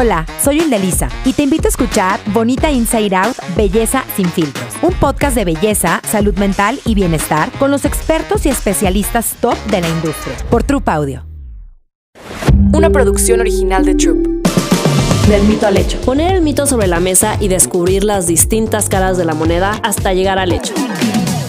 Hola, soy Indelisa y te invito a escuchar Bonita Inside Out, Belleza sin filtros, un podcast de belleza, salud mental y bienestar con los expertos y especialistas top de la industria, por Troop Audio. Una producción original de Troop. Del mito al hecho. Poner el mito sobre la mesa y descubrir las distintas caras de la moneda hasta llegar al hecho.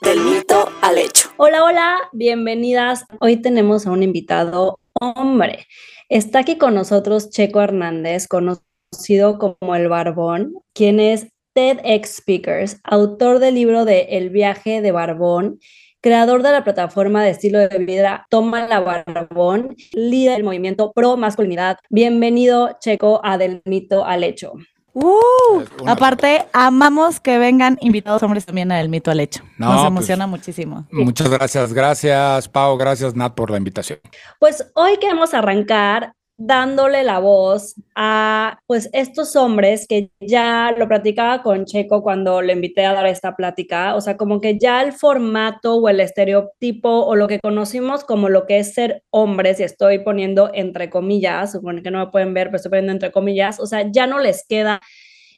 del mito al hecho. Hola, hola, bienvenidas. Hoy tenemos a un invitado hombre. Está aquí con nosotros Checo Hernández, conocido como el Barbón, quien es TEDx Speakers, autor del libro de El viaje de Barbón, creador de la plataforma de estilo de vida Toma la Barbón, líder del movimiento pro masculinidad. Bienvenido, Checo, a Del Mito al Hecho. ¡Uh! Aparte, amamos que vengan invitados hombres también a El Mito al Hecho. No, Nos pues, emociona muchísimo. Muchas gracias, gracias Pau, gracias Nat por la invitación. Pues hoy queremos arrancar dándole la voz a pues estos hombres que ya lo platicaba con Checo cuando le invité a dar esta plática, o sea, como que ya el formato o el estereotipo o lo que conocimos como lo que es ser hombres, y estoy poniendo entre comillas, supone que no me pueden ver, pero estoy poniendo entre comillas, o sea, ya no les queda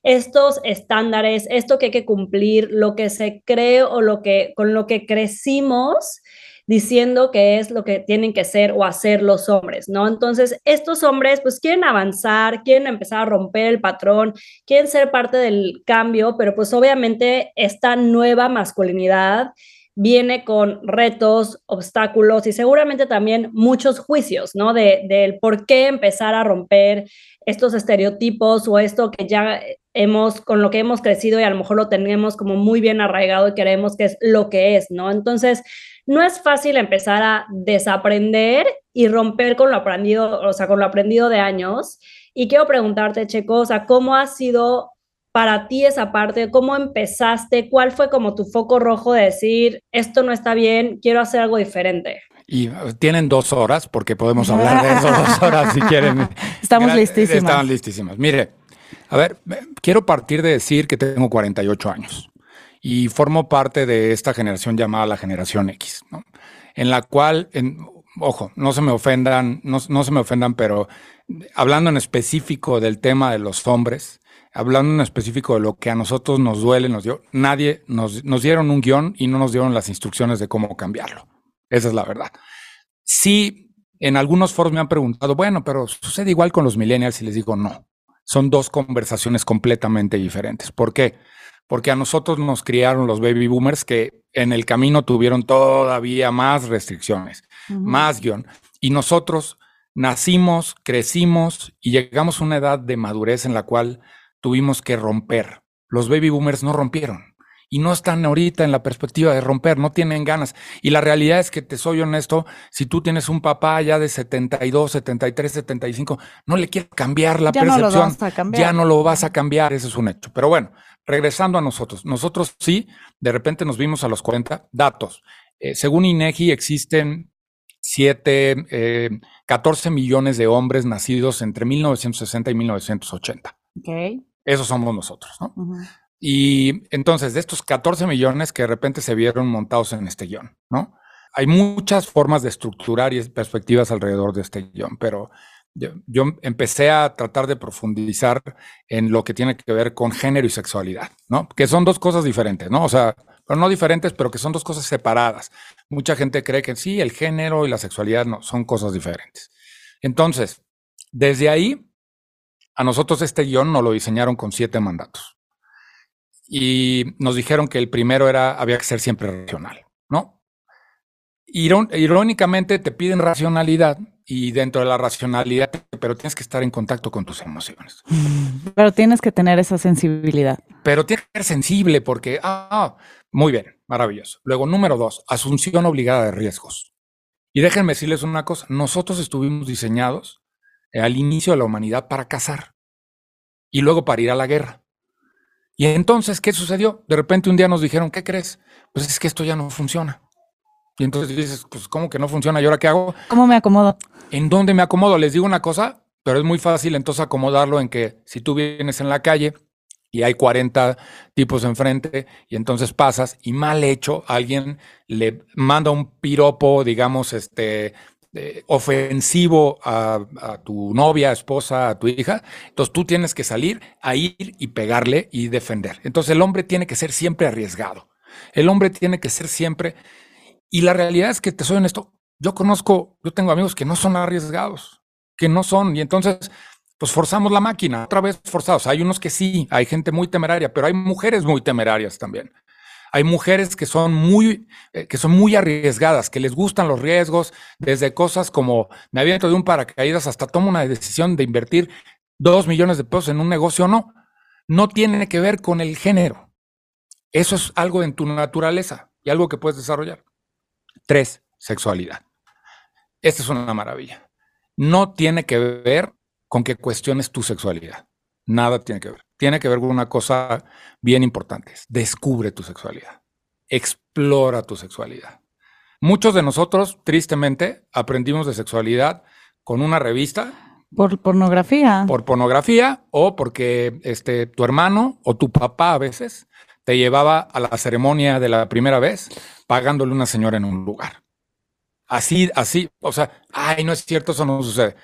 estos estándares, esto que hay que cumplir, lo que se cree o lo que con lo que crecimos diciendo que es lo que tienen que ser o hacer los hombres, ¿no? Entonces, estos hombres pues quieren avanzar, quieren empezar a romper el patrón, quieren ser parte del cambio, pero pues obviamente esta nueva masculinidad viene con retos, obstáculos y seguramente también muchos juicios, ¿no? De, del por qué empezar a romper estos estereotipos o esto que ya hemos, con lo que hemos crecido y a lo mejor lo tenemos como muy bien arraigado y queremos que es lo que es, ¿no? Entonces, no es fácil empezar a desaprender y romper con lo aprendido, o sea, con lo aprendido de años. Y quiero preguntarte, Checo, o sea, ¿cómo ha sido para ti esa parte? ¿Cómo empezaste? ¿Cuál fue como tu foco rojo de decir, esto no está bien, quiero hacer algo diferente? Y uh, tienen dos horas, porque podemos hablar de eso dos horas si quieren. Estamos listísimas. Estaban listísimas. Mire, a ver, quiero partir de decir que tengo 48 años y formo parte de esta generación llamada la generación X. En la cual, ojo, no se me ofendan, no, no se me ofendan, pero hablando en específico del tema de los hombres, hablando en específico de lo que a nosotros nos duele, nos dio, nadie nos, nos dieron un guion y no nos dieron las instrucciones de cómo cambiarlo. Esa es la verdad. Sí, en algunos foros me han preguntado, bueno, pero sucede igual con los millennials y les digo no. Son dos conversaciones completamente diferentes. ¿Por qué? Porque a nosotros nos criaron los baby boomers que en el camino tuvieron todavía más restricciones, más guion. Y nosotros nacimos, crecimos y llegamos a una edad de madurez en la cual tuvimos que romper. Los baby boomers no rompieron y no están ahorita en la perspectiva de romper, no tienen ganas. Y la realidad es que te soy honesto, si tú tienes un papá ya de 72, 73, 75, no le quieres cambiar la Ya no lo percepción. vas a cambiar. Ya no lo vas a cambiar, eso es un hecho. Pero bueno, regresando a nosotros, nosotros sí, de repente nos vimos a los 40 datos. Eh, según INEGI existen 7, eh, 14 millones de hombres nacidos entre 1960 y 1980. Ok. Esos somos nosotros, ¿no? Y entonces, de estos 14 millones que de repente se vieron montados en este guion, ¿no? Hay muchas formas de estructurar y perspectivas alrededor de este guion, pero yo, empecé a tratar de profundizar en lo que tiene que ver con género y sexualidad, ¿no? Que son dos cosas diferentes, ¿no? O sea, pero no diferentes, pero que son dos cosas separadas. Mucha gente cree que sí, el género y la sexualidad no, son cosas diferentes. Entonces, desde ahí, a nosotros este guion nos lo diseñaron con siete mandatos y nos dijeron que el primero era había que ser siempre racional, ¿no? Irón- irónicamente te piden racionalidad y dentro de la racionalidad, pero tienes que estar en contacto con tus emociones. Pero tienes que tener esa sensibilidad. Pero tienes que ser sensible porque, ah, muy bien, maravilloso. Luego, número dos, asunción obligada de riesgos. Y déjenme decirles una cosa, nosotros estuvimos diseñados eh, al inicio de la humanidad para cazar y luego para ir a la guerra. Y entonces, ¿qué sucedió? De repente un día nos dijeron, ¿qué crees? Pues es que esto ya no funciona. Y entonces dices, pues ¿cómo que no funciona? ¿Y ahora qué hago? ¿Cómo me acomodo? ¿En dónde me acomodo? Les digo una cosa, pero es muy fácil entonces acomodarlo en que si tú vienes en la calle y hay 40 tipos enfrente y entonces pasas y mal hecho alguien le manda un piropo, digamos, este eh, ofensivo a, a, tu novia, esposa, a tu hija, entonces tú tienes que salir a ir y pegarle y defender. Entonces el hombre tiene que ser siempre arriesgado. El hombre tiene que ser siempre... Y la realidad es que te soy honesto, yo conozco, yo tengo amigos que no son arriesgados, que no son, y entonces pues forzamos la máquina, otra vez forzados. Hay unos que sí, hay gente muy temeraria, pero hay mujeres muy temerarias también. Hay mujeres que son muy, eh, que son muy arriesgadas, que les gustan los riesgos, desde cosas como me aviento de un paracaídas hasta tomo una decisión de invertir dos millones de pesos en un negocio o no. No tiene que ver con el género. Eso es algo en tu naturaleza y algo que puedes desarrollar. Tres, sexualidad. Esta es una maravilla. No tiene que ver con que cuestiones tu sexualidad. Nada tiene que ver. Tiene que ver con una cosa bien importante. Descubre tu sexualidad. Explora tu sexualidad. Muchos de nosotros, tristemente, aprendimos de sexualidad con una revista. Por pornografía. Por pornografía o porque este, tu hermano o tu papá a veces te llevaba a la ceremonia de la primera vez pagándole una señora en un lugar. Así, así, o sea, ay, no es cierto, eso no sucede.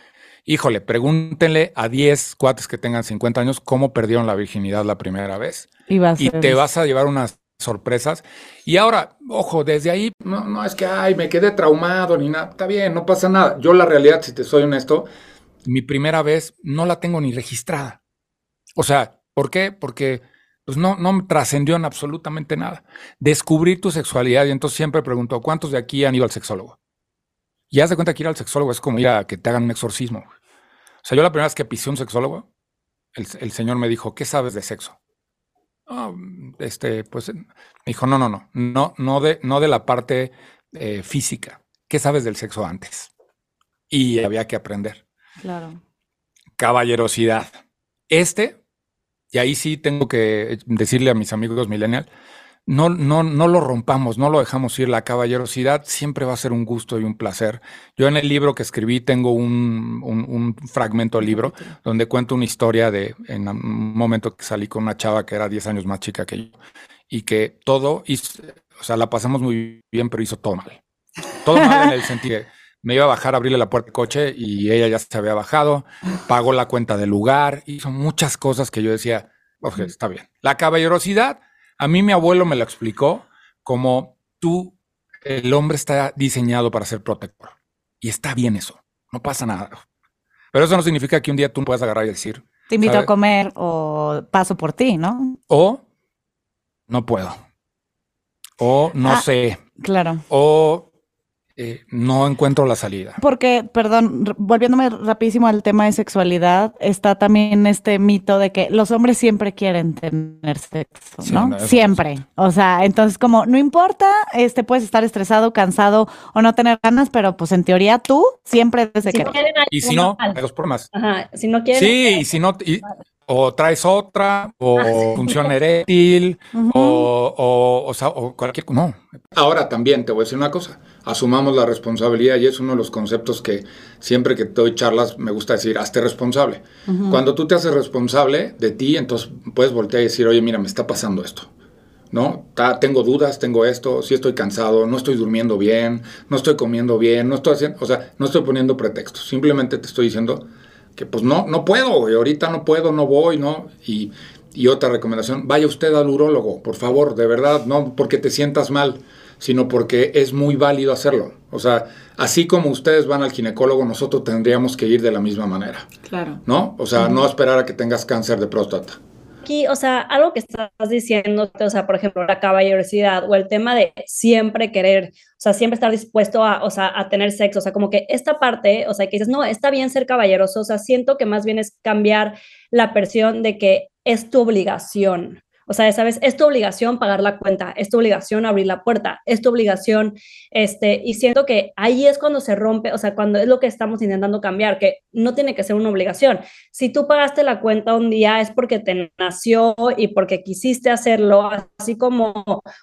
Híjole, pregúntenle a 10 cuates que tengan 50 años cómo perdieron la virginidad la primera vez. Y, y te vas a llevar unas sorpresas. Y ahora, ojo, desde ahí, no, no es que, ay, me quedé traumado ni nada. Está bien, no pasa nada. Yo la realidad, si te soy honesto, mi primera vez no la tengo ni registrada. O sea, ¿por qué? Porque pues no, no trascendió en absolutamente nada. Descubrir tu sexualidad, y entonces siempre pregunto, ¿cuántos de aquí han ido al sexólogo? Y haz de cuenta que ir al sexólogo es como ir a que te hagan un exorcismo. O sea, yo la primera vez que pisé un sexólogo, el, el señor me dijo, ¿qué sabes de sexo? Oh, este, pues me dijo, no, no, no, no, no de, no de la parte eh, física. ¿Qué sabes del sexo antes? Y había que aprender. Claro. Caballerosidad. Este, y ahí sí tengo que decirle a mis amigos millennial, no, no, no lo rompamos, no lo dejamos ir. La caballerosidad siempre va a ser un gusto y un placer. Yo en el libro que escribí tengo un, un, un fragmento del libro donde cuento una historia de en un momento que salí con una chava que era 10 años más chica que yo y que todo, hizo, o sea, la pasamos muy bien, pero hizo todo mal. Todo mal en el sentido de, me iba a bajar a abrirle la puerta del coche y ella ya se había bajado, pagó la cuenta del lugar, hizo muchas cosas que yo decía, ok, está bien. La caballerosidad a mí mi abuelo me lo explicó como tú, el hombre está diseñado para ser protector. Y está bien eso, no pasa nada. Pero eso no significa que un día tú puedas agarrar y decir... Te invito ¿sabes? a comer o paso por ti, ¿no? O no puedo. O no ah, sé. Claro. O eh, no encuentro la salida. Porque, perdón, volviéndome rapidísimo al tema de sexualidad, está también este mito de que los hombres siempre quieren tener sexo, sí, ¿no? siempre. O sea, entonces como no importa, este puedes estar estresado, cansado o no tener ganas, pero pues en teoría tú siempre debes de si querer. No y si no, hay dos problemas. Ajá, si no quieres. Sí, y si no, y, o traes otra, o función eréctil, uh -huh. o, o, o, sea, o cualquier. No. Ahora también te voy a decir una cosa. Asumamos la responsabilidad y es uno de los conceptos que siempre que doy charlas me gusta decir, hazte responsable. Uh -huh. Cuando tú te haces responsable de ti, entonces puedes voltear y decir, oye, mira, me está pasando esto. ¿no? tengo dudas, tengo esto, sí estoy cansado, no estoy durmiendo bien, no estoy comiendo bien, no estoy haciendo, o sea, no estoy poniendo pretextos, simplemente te estoy diciendo que pues no, no puedo, güey, ahorita no puedo, no voy, ¿no? Y, y otra recomendación, vaya usted al urólogo, por favor, de verdad, no porque te sientas mal, sino porque es muy válido hacerlo. O sea, así como ustedes van al ginecólogo, nosotros tendríamos que ir de la misma manera. Claro. ¿No? O sea, uh -huh. no esperar a que tengas cáncer de próstata aquí, o sea, algo que estás diciendo, o sea, por ejemplo, la caballerosidad o el tema de siempre querer, o sea, siempre estar dispuesto a, o sea, a tener sexo, o sea, como que esta parte, o sea, que dices, no, está bien ser caballeroso, o sea, siento que más bien es cambiar la percepción de que es tu obligación. O sea, sabes, es tu obligación pagar la cuenta, es tu obligación abrir la puerta, es tu obligación, este, y siento que ahí es cuando se rompe, o sea, cuando es lo que estamos intentando cambiar, que no tiene que ser una obligación. Si tú pagaste la cuenta un día es porque te nació y porque quisiste hacerlo, así como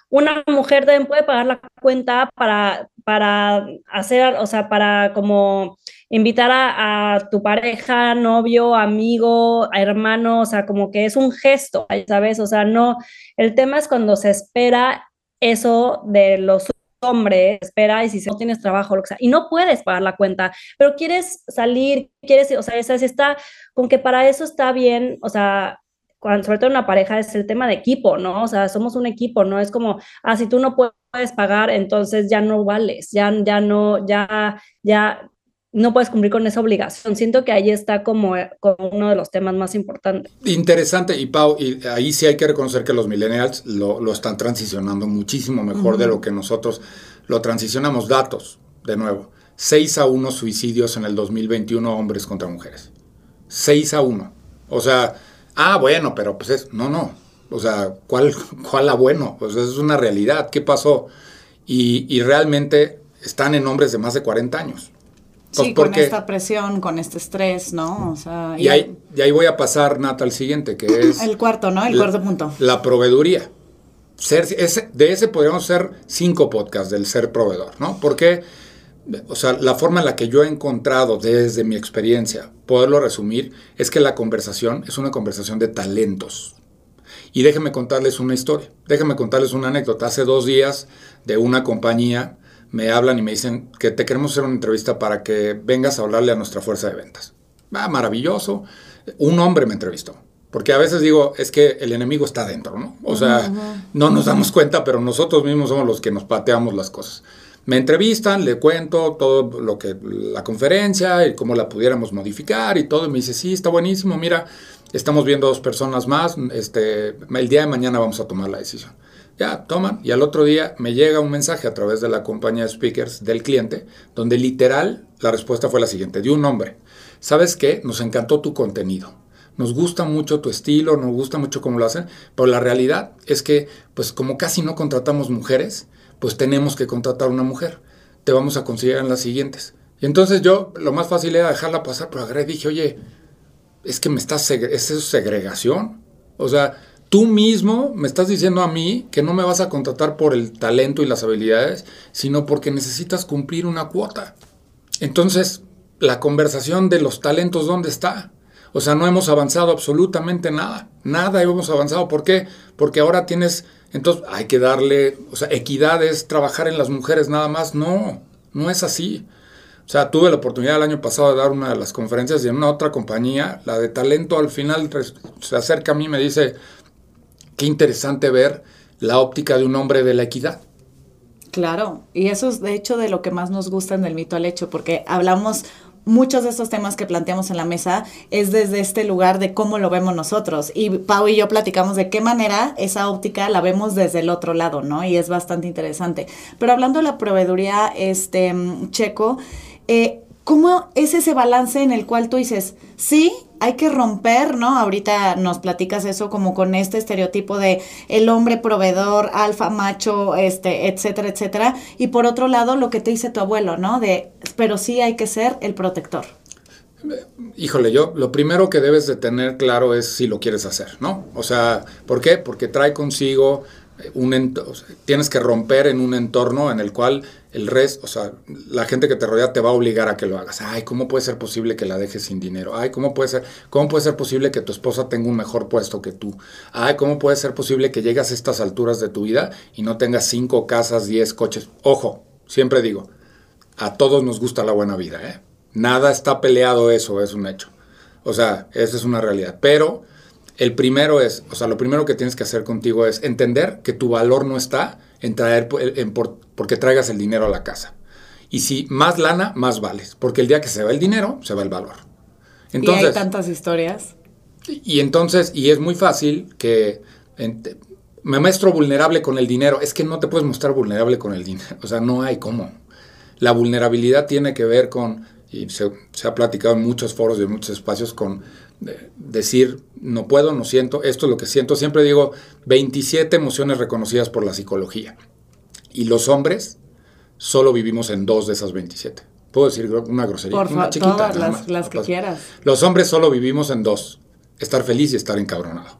una mujer también puede pagar la cuenta para, para hacer, o sea, para como invitar a, tu pareja, novio, amigo, hermano, o sea, como que es un gesto, ¿sabes? O sea, no, el tema es cuando se espera eso de los hombres, espera y si no tienes trabajo, lo que sea, y no puedes pagar la cuenta, pero quieres salir, quieres, o sea, esa está, con que para eso está bien, o sea, cuando, sobre todo en una pareja es el tema de equipo, ¿no? O sea, somos un equipo, ¿no? Es como, ah, si tú no puedes pagar, entonces ya no vales, ya, ya no, ya, ya, no puedes cumplir con esa obligación. Siento que ahí está como, como, uno de los temas más importantes. Interesante, y Pau, y ahí sí hay que reconocer que los millennials lo, lo están transicionando muchísimo mejor de lo que nosotros lo transicionamos. Datos, de nuevo, 6 a 1 suicidios en el 2021 hombres contra mujeres. 6 a 1. O sea, ah, bueno, pero pues es, no, no. O sea, ¿cuál, cuál la bueno? Pues es una realidad. ¿Qué pasó? Y, y realmente están en hombres de más de 40 años. Sí, con esta presión, con este estrés, ¿no? O sea, y, ahí, y ahí voy a pasar, Nata, al siguiente, que es... El cuarto, ¿no? El cuarto punto. La proveeduría. Ser, ese, de ese podríamos ser cinco podcasts del ser proveedor, ¿no? Porque, o sea, la forma en la que yo he encontrado desde mi experiencia poderlo resumir es que la conversación es una conversación de talentos. Y déjenme contarles una historia, déjenme contarles una anécdota. Hace dos días de una compañía me hablan y me dicen que te queremos hacer una entrevista para que vengas a hablarle a nuestra fuerza de ventas. Ah, maravilloso. Un hombre me entrevistó. Porque a veces digo, es que el enemigo está dentro, ¿no? O sea, no nos damos cuenta, pero nosotros mismos somos los que nos pateamos las cosas. Me entrevistan, le cuento todo lo que, la conferencia y cómo la pudiéramos modificar y todo. Y me dice, sí, está buenísimo, mira, estamos viendo dos personas más, este, el día de mañana vamos a tomar la decisión. Ya, toman. Y al otro día me llega un mensaje a través de la compañía de speakers del cliente, donde literal la respuesta fue la siguiente, de un hombre. ¿Sabes qué? Nos encantó tu contenido. Nos gusta mucho tu estilo, nos gusta mucho cómo lo hacen, pero la realidad es que, pues como casi no contratamos mujeres, pues tenemos que contratar una mujer. Te vamos a considerar en las siguientes. Y entonces yo, lo más fácil era dejarla pasar, pero agarré dije, oye, es que me estás, ¿es eso segregación? O sea, Tú mismo me estás diciendo a mí que no me vas a contratar por el talento y las habilidades, sino porque necesitas cumplir una cuota. Entonces, la conversación de los talentos, ¿dónde está? O sea, no hemos avanzado absolutamente nada. Nada hemos avanzado. ¿Por qué? Porque ahora tienes, entonces hay que darle, o sea, equidad es trabajar en las mujeres nada más. No, no es así. O sea, tuve la oportunidad el año pasado de dar una de las conferencias y en una otra compañía, la de talento, al final se acerca a mí y me dice, qué interesante ver la óptica de un hombre de la equidad. Claro, y eso es de hecho de lo que más nos gusta en el mito al hecho, porque hablamos muchos de estos temas que planteamos en la mesa es desde este lugar de cómo lo vemos nosotros. Y Pau y yo platicamos de qué manera esa óptica la vemos desde el otro lado, ¿no? Y es bastante interesante. Pero hablando de la proveeduría, este, Checo, eh, ¿cómo es ese balance en el cual tú dices, sí, hay que romper, ¿no? Ahorita nos platicas eso como con este estereotipo de el hombre proveedor, alfa, macho, este, etcétera, etcétera. Y por otro lado, lo que te dice tu abuelo, ¿no? De, pero sí hay que ser el protector. Híjole, yo lo primero que debes de tener claro es si lo quieres hacer, ¿no? O sea, ¿por qué? Porque trae consigo un tienes que romper en un entorno en el cual el resto, o sea, la gente que te rodea te va a obligar a que lo hagas. Ay, ¿cómo puede ser posible que la dejes sin dinero? Ay, ¿cómo puede ser, cómo puede ser posible que tu esposa tenga un mejor puesto que tú? Ay, ¿cómo puede ser posible que llegas a estas alturas de tu vida y no tengas cinco casas, diez coches? Ojo, siempre digo, a todos nos gusta la buena vida, ¿eh? Nada está peleado eso, es un hecho. O sea, esa es una realidad. Pero el primero es, o sea, lo primero que tienes que hacer contigo es entender que tu valor no está en traer, en porque traigas el dinero a la casa. Y si más lana, más vales. Porque el día que se va el dinero, se va el valor. Entonces, y hay tantas historias. Y, entonces, y es muy fácil que me muestro vulnerable con el dinero. Es que no te puedes mostrar vulnerable con el dinero. O sea, no hay cómo. La vulnerabilidad tiene que ver con, y se, se ha platicado en muchos foros y en muchos espacios, con decir, no puedo, no siento, esto es lo que siento. Siempre digo 27 emociones reconocidas por la psicología. Y los hombres solo vivimos en dos de esas 27. Puedo decir una grosería. Por una chiquita, todas las, las que quieras. Los hombres solo vivimos en dos. Estar feliz y estar encabronado.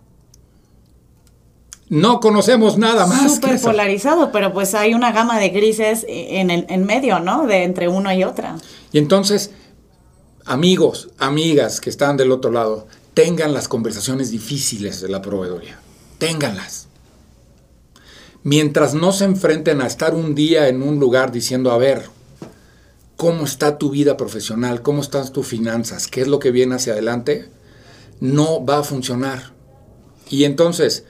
No conocemos nada más. Súper polarizado, pero pues hay una gama de grises en, el, en medio, ¿no? De entre uno y otra. Y entonces, amigos, amigas que están del otro lado, tengan las conversaciones difíciles de la proveedoría. Ténganlas. Mientras no se enfrenten a estar un día en un lugar diciendo, a ver, ¿cómo está tu vida profesional? ¿Cómo están tus finanzas? ¿Qué es lo que viene hacia adelante? No va a funcionar. Y entonces,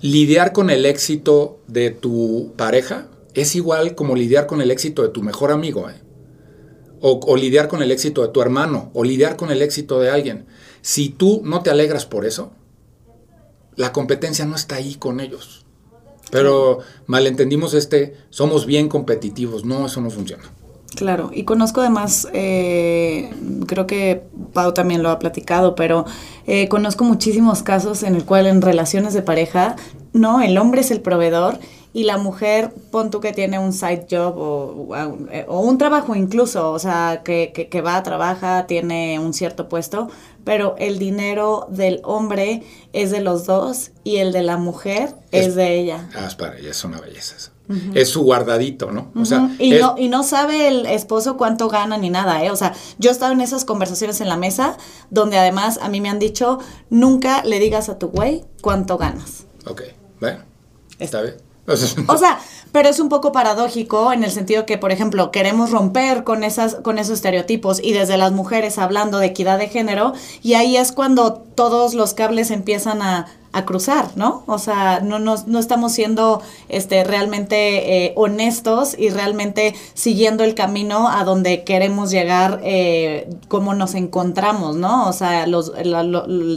lidiar con el éxito de tu pareja es igual como lidiar con el éxito de tu mejor amigo, ¿eh? O, lidiar con el éxito de tu hermano, o lidiar con el éxito de alguien. Si tú no te alegras por eso, la competencia no está ahí con ellos. Pero malentendimos este, somos bien competitivos, no, eso no funciona. Claro, y conozco además, eh, creo que Pau también lo ha platicado, pero eh, conozco muchísimos casos en el cual en relaciones de pareja, no, el hombre es el proveedor y la mujer, pon tú que tiene un side job o, o un trabajo incluso, o sea, que, que, que, va, trabaja, tiene un cierto puesto, pero el dinero del hombre es de los dos y el de la mujer es, de ella. Ah, es para ella, es una belleza es su guardadito, ¿no? O sea, y, no, y no sabe el esposo cuánto gana ni nada, ¿eh? O sea, yo he estado en esas conversaciones en la mesa donde además a mí me han dicho, nunca le digas a tu güey cuánto ganas. Ok, bueno, está bien. O sea, pero es un poco paradójico en el sentido que, por ejemplo, queremos romper con, esas, con esos estereotipos y desde las mujeres hablando de equidad de género y ahí es cuando todos los cables empiezan a, a cruzar, ¿no? O sea, no, no estamos siendo este, realmente eh, honestos y realmente siguiendo el camino a donde queremos llegar, eh, como nos encontramos, ¿no? O sea, los,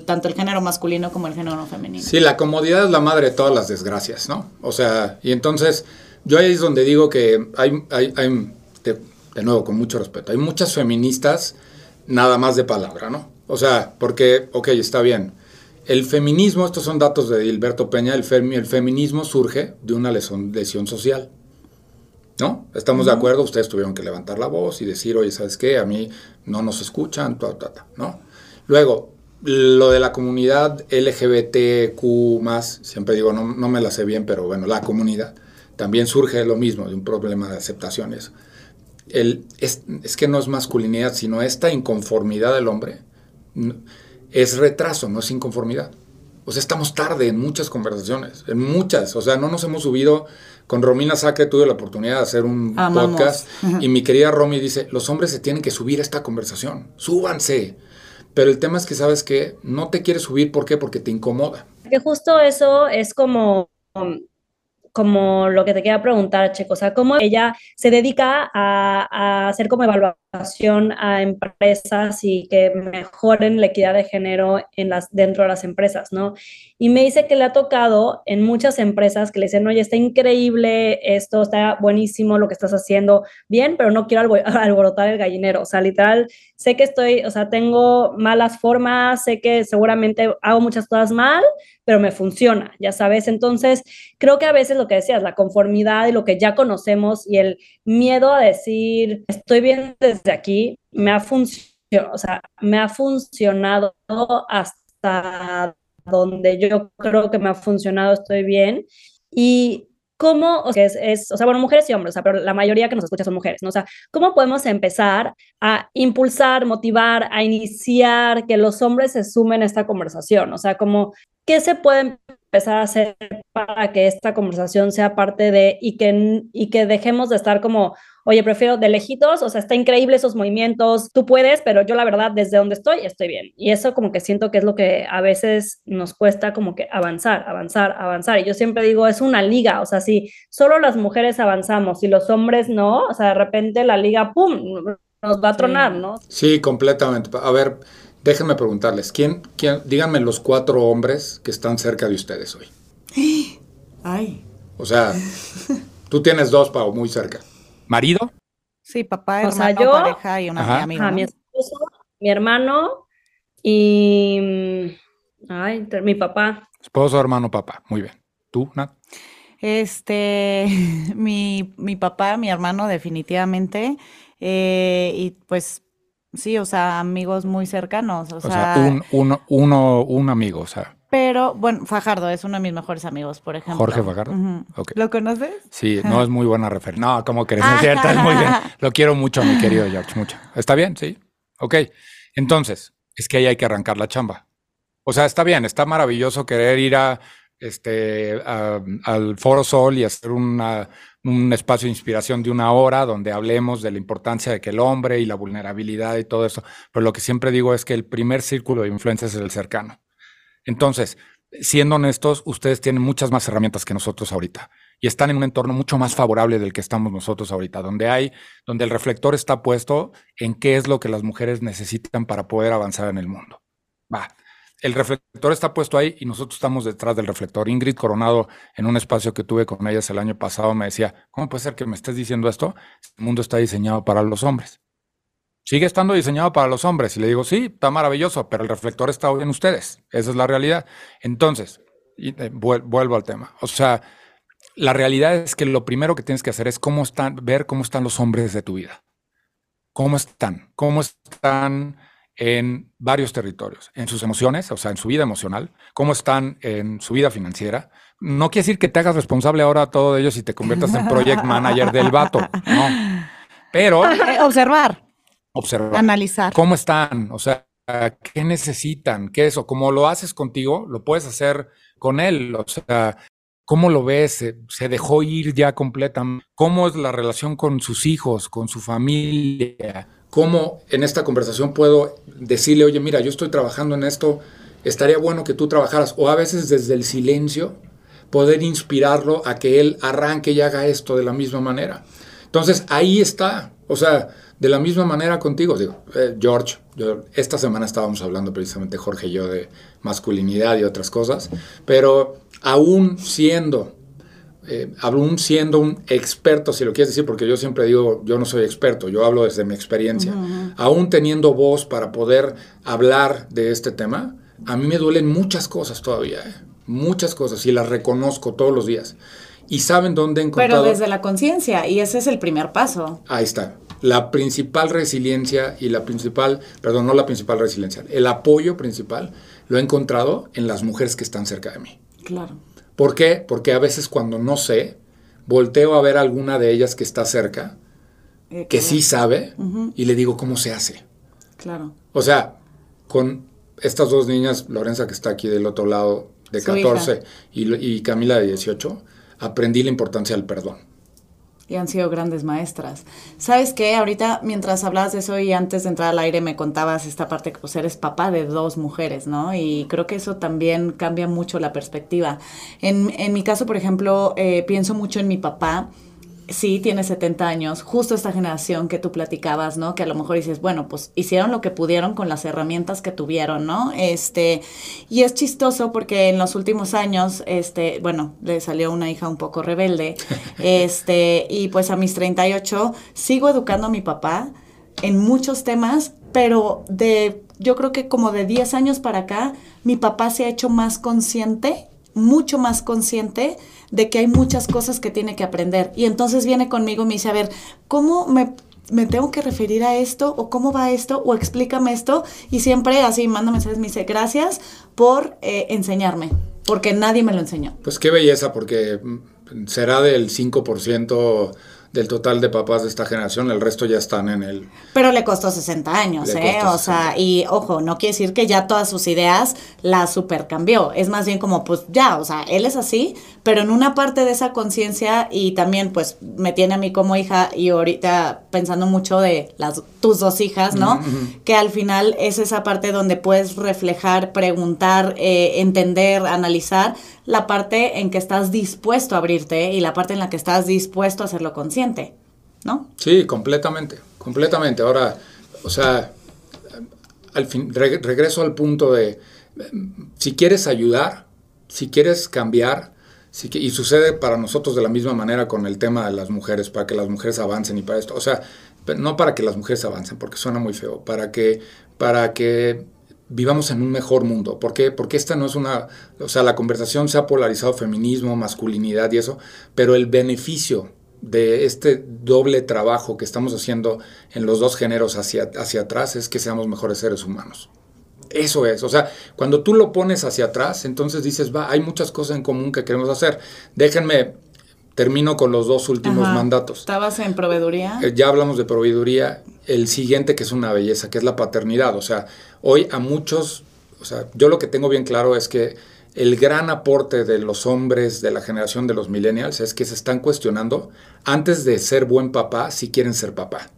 tanto el género masculino como el género femenino. Sí, la comodidad es la madre de todas las desgracias, ¿no? O sea, y entonces yo ahí es donde digo que hay, hay, hay de, de nuevo, con mucho respeto, hay muchas feministas nada más de palabra, ¿no? O sea, porque, ok, está bien el feminismo, estos son datos de Gilberto Peña, el, el feminismo surge de una lesión, lesión social. ¿No? Estamos de acuerdo, ustedes tuvieron que levantar la voz y decir, oye, ¿sabes qué? A mí no nos escuchan, ta, ta, ta, ¿no? Luego, lo de la comunidad LGBTQ, siempre digo, no, no, me la sé bien, pero bueno, la comunidad, también surge lo mismo, de un problema de aceptaciones. El, es, es que no es masculinidad, sino esta inconformidad del hombre es retraso, no es inconformidad. O sea, estamos tarde en muchas conversaciones, en muchas. O sea, no nos hemos subido. Con Romina Sacre tuve la oportunidad de hacer un podcast y mi querida Romy dice, los hombres se tienen que subir a esta conversación, súbanse. Pero el tema es que sabes que no te quieres subir, ¿por qué? Porque te incomoda. Que justo eso es como como lo que te quería preguntar, Checo, o sea, cómo ella se dedica a, hacer como evaluación a empresas y que mejoren la equidad de género en las, dentro de las empresas, ¿no? Y me dice que le ha tocado en muchas empresas que le dicen, oye, está increíble esto, está buenísimo lo que estás haciendo, bien, pero no quiero alborotar el gallinero, o sea, literal, sé que estoy, o sea, tengo malas formas, sé que seguramente hago muchas cosas mal, pero me funciona, ya sabes. Entonces, creo que a veces lo que decías, la conformidad y lo que ya conocemos y el miedo a decir, estoy bien desde aquí, me ha funcionado, o sea, me ha funcionado hasta donde yo creo que me ha funcionado, estoy bien. Y ¿Cómo, o sea, es, o sea, bueno, mujeres y hombres, o sea, pero la mayoría que nos escucha son mujeres, ¿no? O sea, ¿cómo podemos empezar a impulsar, motivar, a iniciar que los hombres se sumen a esta conversación? O sea, como, ¿qué se puede empezar a hacer para que esta conversación sea parte de, y que, y que dejemos de estar como, oye, prefiero de lejitos, o sea, está increíble esos movimientos, tú puedes, pero yo la verdad desde donde estoy estoy bien. Y eso como que siento que es lo que a veces nos cuesta como que avanzar, avanzar, avanzar. Y yo siempre digo, es una liga, o sea, si solo las mujeres avanzamos y los hombres no, o sea, de repente la liga, ¡pum!, nos va a tronar, ¿no? Sí, completamente. A ver, déjenme preguntarles, ¿quién, quién, díganme los cuatro hombres que están cerca de ustedes hoy? Ay. O sea, tú tienes dos, Pau, muy cerca marido. Sí, papá, hermano, pareja y una amiga. Mi esposo, mi hermano Y. Ay, mi papá. Esposo, hermano, papá. Muy bien. ¿Tú, Nat? Este, mi, mi papá, mi hermano, definitivamente. Eh, y pues sí, o sea, amigos muy cercanos. O, sea, un, un, uno, un amigo, o sea. Pero, bueno, Fajardo es uno de mis mejores amigos, por ejemplo. Jorge Fajardo. ¿Lo conoces? Sí, no es muy buena referencia. No, como que es cierto, es muy bien. Lo quiero mucho, mi querido George, mucho. ¿Está bien? Sí. Ok. Entonces, es que ahí hay que arrancar la chamba. O sea, está bien, está maravilloso querer ir a este, al Foro Sol y hacer una, un espacio de inspiración de una hora donde hablemos de la importancia de que el hombre y la vulnerabilidad y todo eso. Pero lo que siempre digo es que el primer círculo de influencia es el cercano. Entonces, siendo honestos, ustedes tienen muchas más herramientas que nosotros ahorita y están en un entorno mucho más favorable del que estamos nosotros ahorita, donde hay, donde el reflector está puesto en qué es lo que las mujeres necesitan para poder avanzar en el mundo. Va. El reflector está puesto ahí y nosotros estamos detrás del reflector. Ingrid Coronado, en un espacio que tuve con ellas el año pasado, me decía, ¿cómo puede ser que me estés diciendo esto? El mundo está diseñado para los hombres. Sigue estando diseñado para los hombres. Y le digo, sí, está maravilloso, pero el reflector está hoy en ustedes. Esa es la realidad. Entonces, eh, vuelvo al tema. O sea, la realidad es que lo primero que tienes que hacer es cómo están, ver cómo están los hombres de tu vida. ¿Cómo están? ¿Cómo están en varios territorios? En sus emociones, o sea, en su vida emocional. ¿Cómo están en su vida financiera? No quiere decir que te hagas responsable ahora de todo ellos y te conviertas en project manager del vato. No. Pero. Eh, observar observar. Analizar. ¿Cómo están? O sea, ¿qué necesitan? ¿Qué es? O como lo haces contigo, lo puedes hacer con él. O sea, ¿cómo lo ves? ¿Se, dejó ir ya completamente? ¿Cómo es la relación con sus hijos, con su familia? ¿Cómo en esta conversación puedo decirle, oye, mira, yo estoy trabajando en esto, estaría bueno que tú trabajaras? O a veces desde el silencio, poder inspirarlo a que él arranque y haga esto de la misma manera. Entonces, ahí está. O sea, de la misma manera contigo, digo, eh, George, esta semana estábamos hablando precisamente Jorge y yo de masculinidad y otras cosas, pero aún siendo, eh, aún siendo un experto, si lo quieres decir, porque yo siempre digo, yo no soy experto, yo hablo desde mi experiencia, aún teniendo voz para poder hablar de este tema, a mí me duelen muchas cosas todavía, eh, muchas cosas, y las reconozco todos los días. Y saben dónde encontrar. Pero desde la conciencia, y ese es el primer paso. Ahí está la principal resiliencia y la principal, perdón, no la principal resiliencia, el apoyo principal lo he encontrado en las mujeres que están cerca de mí. Claro. ¿Por qué? Porque a veces cuando no sé, volteo a ver a alguna de ellas que está cerca, eh, que sí sabe, y le digo cómo se hace. Claro. O sea, con estas dos niñas, Lorenza que está aquí del otro lado de 14 y, y Camila de 18, aprendí la importancia del perdón y han sido grandes maestras. ¿Sabes qué? Ahorita, mientras hablabas de eso y antes de entrar al aire, me contabas esta parte que pues eres papá de dos mujeres, ¿no? Y creo que eso también cambia mucho la perspectiva. En, en mi caso, por ejemplo, eh, pienso mucho en mi papá sí, tiene 70 años, justo esta generación que tú platicabas, ¿no? Que a lo mejor dices, bueno, pues hicieron lo que pudieron con las herramientas que tuvieron, ¿no? Este, y es chistoso porque en los últimos años, este, bueno, le salió una hija un poco rebelde, este, y pues a mis 38 sigo educando a mi papá en muchos temas, pero de, yo creo que como de 10 años para acá, mi papá se ha hecho más consciente, mucho más consciente de que hay muchas cosas que tiene que aprender. Y entonces viene conmigo y me dice, a ver, ¿cómo me, tengo que referir a esto? ¿O cómo va esto? ¿O explícame esto? Y siempre así manda mensajes, me dice, gracias por eh, enseñarme, porque nadie me lo enseñó. Pues qué belleza, porque será del 5% del total de papás de esta generación, el resto ya están en el... Pero le costó 60 años, ¿eh? O sea, y ojo, no quiere decir que ya todas sus ideas las super cambió. Es más bien como, pues ya, o sea, él es así, pero en una parte de esa conciencia y también, pues, me tiene a mí como hija y ahorita pensando mucho de las tus dos hijas, ¿no? Que al final es esa parte donde puedes reflejar, preguntar, eh, entender, analizar la parte en que estás dispuesto a abrirte y la parte en la que estás dispuesto a hacerlo consciente, ¿no? Sí, completamente, completamente. Ahora, o sea, al fin, regreso al punto de, si quieres ayudar, si quieres cambiar, y sucede para nosotros de la misma manera con el tema de las mujeres, para que las mujeres avancen y para esto, o sea, no para que las mujeres avancen, porque suena muy feo, para que, para que vivamos en un mejor mundo. ¿Por qué? Porque esta no es una, o sea, la conversación se ha polarizado feminismo, masculinidad y eso, pero el beneficio de este doble trabajo que estamos haciendo en los dos géneros hacia, hacia atrás es que seamos mejores seres humanos. Eso es, o sea, cuando tú lo pones hacia atrás, entonces dices, va, hay muchas cosas en común que queremos hacer. Déjenme, termino con los dos últimos mandatos. ¿Estabas en proveeduría? Eh, ya hablamos de proveeduría. El siguiente, que es una belleza, que es la paternidad. O sea, hoy a muchos, o sea, yo lo que tengo bien claro es que el gran aporte de los hombres de la generación de los millennials es que se están cuestionando antes de ser buen papá si quieren ser papá.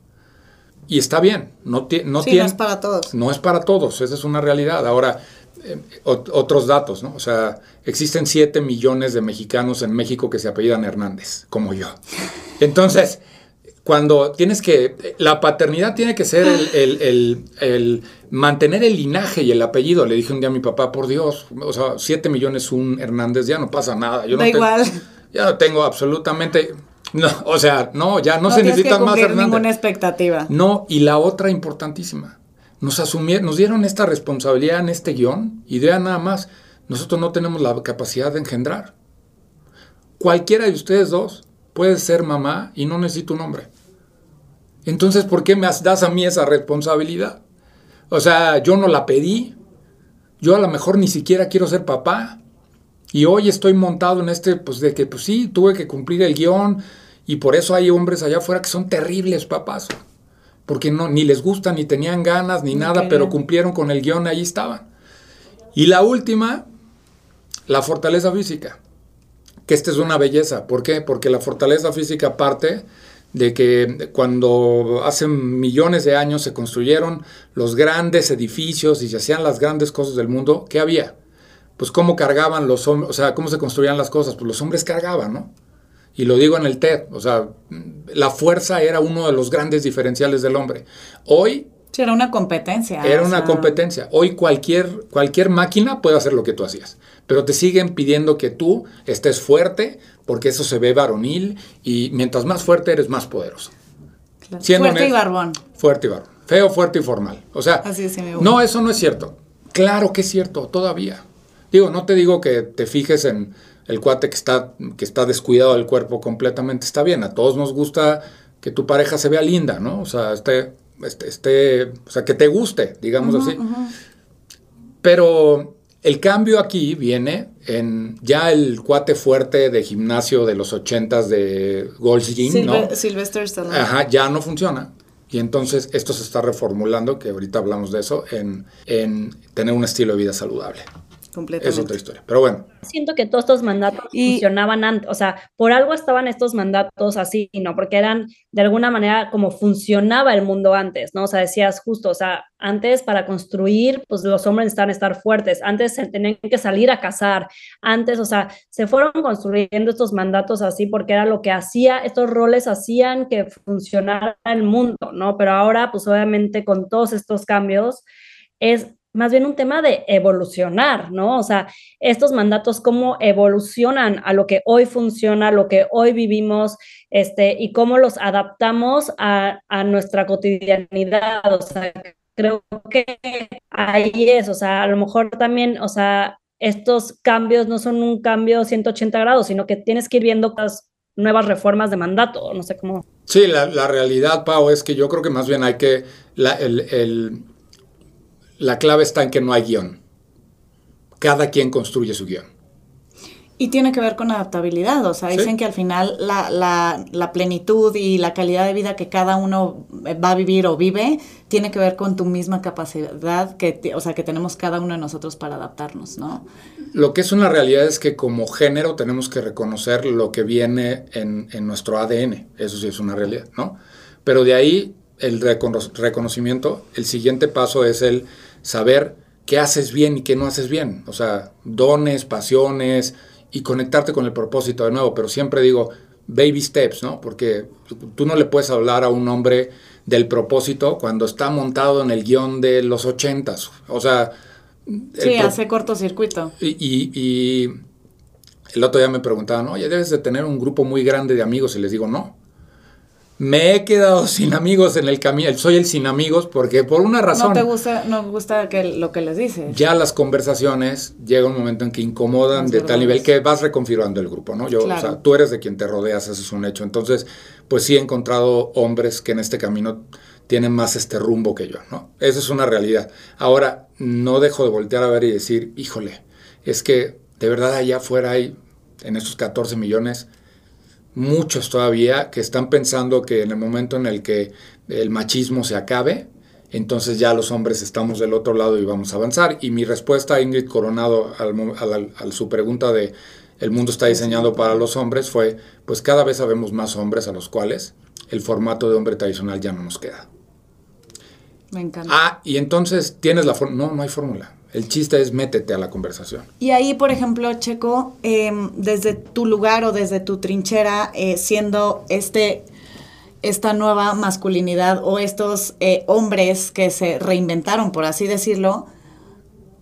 Y está bien, no, no, sí, no es para todos. No es para todos, esa es una realidad. Ahora, eh, otros datos, ¿no? O sea, existen 7 millones de mexicanos en México que se apellidan Hernández, como yo. Entonces, cuando tienes que, la paternidad tiene que ser el, mantener el linaje y el apellido. Le dije un día a mi papá, por Dios, o sea, 7 millones un Hernández, ya no pasa nada. Yo da no igual. ya no tengo absolutamente, no, o sea, no, ya no, se necesitan más Hernández. ninguna expectativa. No, y la otra importantísima, nos asumieron, nos dieron esta responsabilidad en este guion, y idea nada más, nosotros no tenemos la capacidad de engendrar. Cualquiera de ustedes dos puede ser mamá y no necesita un nombre. Entonces, ¿por qué me das a mí esa responsabilidad? O sea, yo no la pedí. Yo a lo mejor ni siquiera quiero ser papá. Y hoy estoy montado en este, pues de que, pues sí, tuve que cumplir el guion. Y por eso hay hombres allá afuera que son terribles papás. Porque no, ni les gusta, ni tenían ganas, ni nada, pero cumplieron con el guion y ahí estaban. Y la última, la fortaleza física. Que esta es una belleza. ¿Por qué? Porque la fortaleza física parte de que cuando hace millones de años se construyeron los grandes edificios y se hacían las grandes cosas del mundo, ¿qué había? Pues cómo cargaban los hombres, o sea, cómo se construían las cosas, pues los hombres cargaban, ¿no? Y lo digo en el TED, o sea, la fuerza era uno de los grandes diferenciales del hombre. Hoy... Sí, era una competencia. Era una competencia. Hoy cualquier, cualquier máquina puede hacer lo que tú hacías, pero te siguen pidiendo que tú estés fuerte, porque eso se ve varonil y mientras más fuerte eres, más poderoso. fuerte y barbón. Fuerte y barbón. Feo, fuerte y formal. O sea, no, eso no es cierto. Claro que es cierto, todavía. Digo, no te digo que te fijes en el cuate que está, que está descuidado del cuerpo completamente. Está bien, a todos nos gusta que tu pareja se vea linda, ¿no? O sea, esté, este, o sea, que te guste, digamos así. Pero el cambio aquí viene en ya el cuate fuerte de gimnasio de los ochentas de Gold's Gym, ¿no? Sylvester Stallone. Ajá, ya no funciona. Y entonces esto se está reformulando, que ahorita hablamos de eso, en, en tener un estilo de vida saludable. Es otra historia. Pero bueno. Siento que todos estos mandatos funcionaban antes. O sea, por algo estaban estos mandatos así, ¿no? Porque eran de alguna manera como funcionaba el mundo antes, ¿no? O sea, decías justo, o sea, antes para construir, pues los hombres necesitaban estar fuertes. Antes se tenían que salir a cazar. Antes, o sea, se fueron construyendo estos mandatos así porque era lo que hacía, estos roles hacían que funcionara el mundo, ¿no? Pero ahora, pues obviamente con todos estos cambios, es más bien un tema de evolucionar, ¿no? O sea, estos mandatos, cómo evolucionan a lo que hoy funciona, a lo que hoy vivimos, este, y cómo los adaptamos a, nuestra cotidianidad. O sea, creo que ahí es, o sea, a lo mejor también, o sea, estos cambios no son un cambio 180 grados, sino que tienes que ir viendo nuevas reformas de mandato, no sé cómo. Sí, la, realidad, Pau, es que yo creo que más bien hay que, el la clave está en que no hay guion. Cada quien construye su guion. Y tiene que ver con adaptabilidad, o sea, dicen que al final la, plenitud y la calidad de vida que cada uno va a vivir o vive tiene que ver con tu misma capacidad, que, o sea, que tenemos cada uno de nosotros para adaptarnos, ¿no? Lo que es una realidad es que como género tenemos que reconocer lo que viene en, en nuestro ADN, eso sí es una realidad, ¿no? Pero de ahí el reconocimiento, el siguiente paso es el saber qué haces bien y qué no haces bien. O sea, dones, pasiones y conectarte con el propósito de nuevo. Pero siempre digo, baby steps, ¿no? Porque tú no le puedes hablar a un hombre del propósito cuando está montado en el guion de los ochentas. O sea... Sí, hace cortocircuito. Y, y, y, el otro día me preguntaban, oye, debes de tener un grupo muy grande de amigos. Y les digo, no. Me he quedado sin amigos en el camino, soy el sin amigos porque por una razón... No te gusta, no gusta que lo que les dices. Ya las conversaciones llega un momento en que incomodan de tal nivel que vas reconfigurando el grupo, ¿no? Yo, o sea, tú eres de quien te rodeas, eso es un hecho. Entonces, pues sí he encontrado hombres que en este camino tienen más este rumbo que yo, ¿no? Esa es una realidad. Ahora, no dejo de voltear a ver y decir, híjole, es que de verdad allá afuera hay, en esos 14 millones, muchos todavía que están pensando que en el momento en el que el machismo se acabe, entonces ya los hombres estamos del otro lado y vamos a avanzar. Y mi respuesta a Ingrid Coronado a su pregunta de el mundo está diseñado para los hombres fue, pues cada vez sabemos más hombres a los cuales el formato de hombre tradicional ya no nos queda. Me encanta. Ah, y entonces tienes la fórmula. No, no hay fórmula. El chiste es métete a la conversación. Y ahí, por ejemplo, Checo, em, desde tu lugar o desde tu trinchera, eh, siendo este esta nueva masculinidad o estos eh, hombres que se reinventaron, por así decirlo,